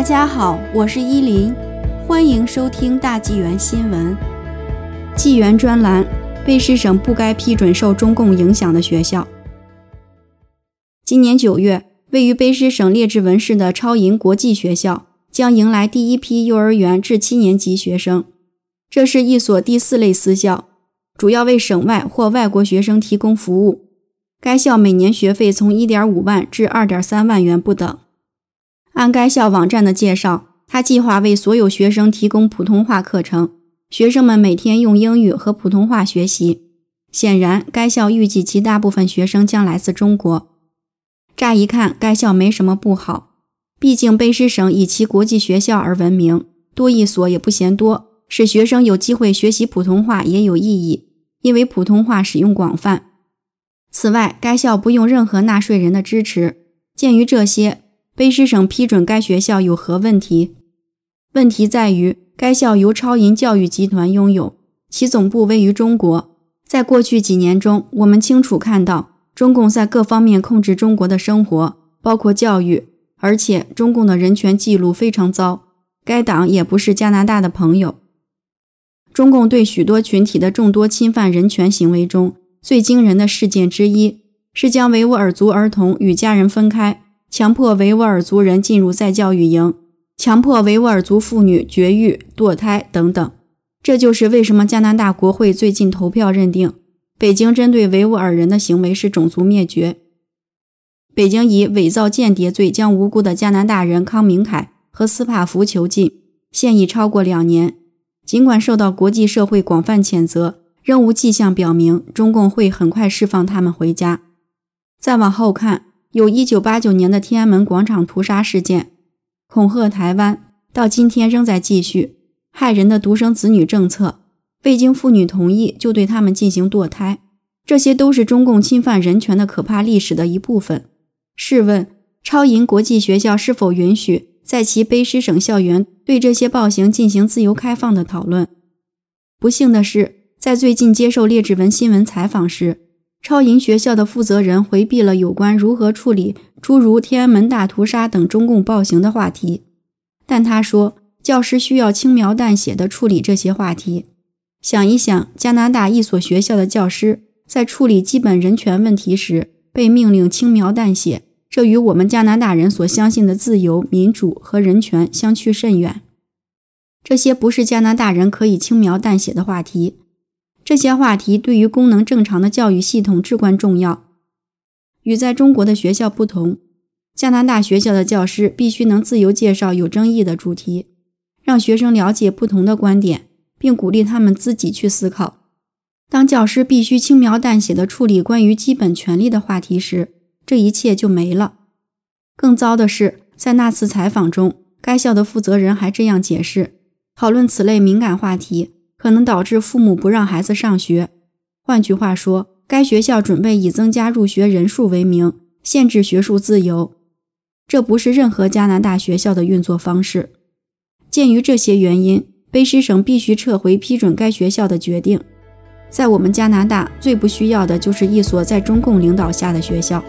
大家好，我是依林，欢迎收听大纪元新闻。纪元专栏：卑诗省不该批准受中共影响的学校。今年九月，位于卑诗省列治文市的超银国际学校将迎来第一批幼儿园至七年级学生。这是一所第四类私校，主要为省外或外国学生提供服务。该校每年学费从1.5万至2.3万元不等。按该校网站的介绍，他计划为所有学生提供普通话课程，学生们每天用英语和普通话学习。显然，该校预计其大部分学生将来自中国。乍一看，该校没什么不好，毕竟卑诗省以其国际学校而闻名，多一所也不嫌多，使学生有机会学习普通话也有意义，因为普通话使用广泛。此外，该校不用任何纳税人的支持。鉴于这些，卑诗省批准该学校有何问题？问题在于，该校由超银教育集团拥有，其总部位于中国。在过去几年中，我们清楚看到中共在各方面控制中国的生活，包括教育，而且中共的人权记录非常糟。该党也不是加拿大的朋友。中共对许多群体的众多侵犯人权行为中，最惊人的事件之一是将维吾尔族儿童与家人分开，强迫维吾尔族人进入再教育营，强迫维吾尔族妇女绝育、堕胎等等。这就是为什么加拿大国会最近投票认定北京针对维吾尔人的行为是种族灭绝。北京以伪造间谍罪将无辜的加拿大人康明凯和斯帕福囚禁，现已超过两年。尽管受到国际社会广泛谴责。仍无迹象表明中共会很快释放他们回家。再往后看，有一九八九年的天安门广场屠杀事件，恐吓台湾，到今天仍在继续。害人的独生子女政策，未经妇女同意就对他们进行堕胎，这些都是中共侵犯人权的可怕历史的一部分。试问，超银国际学校是否允许在其卑诗省校园对这些暴行进行自由开放的讨论？不幸的是。在最近接受列治文新闻采访时，超银学校的负责人回避了有关如何处理诸如天安门大屠杀等中共暴行的话题。但他说，教师需要轻描淡写地处理这些话题。想一想，加拿大一所学校的教师在处理基本人权问题时被命令轻描淡写，这与我们加拿大人所相信的自由、民主和人权相去甚远。这些不是加拿大人可以轻描淡写的话题。这些话题对于功能正常的教育系统至关重要。与在中国的学校不同，加拿大学校的教师必须能自由介绍有争议的主题，让学生了解不同的观点，并鼓励他们自己去思考。当教师必须轻描淡写地处理关于基本权利的话题时，这一切就没了。更糟的是，在那次采访中，该校的负责人还这样解释：讨论此类敏感话题。可能导致父母不让孩子上学。换句话说，该学校准备以增加入学人数为名，限制学术自由。这不是任何加拿大学校的运作方式。鉴于这些原因，卑诗省必须撤回批准该学校的决定。在我们加拿大，最不需要的就是一所在中共领导下的学校。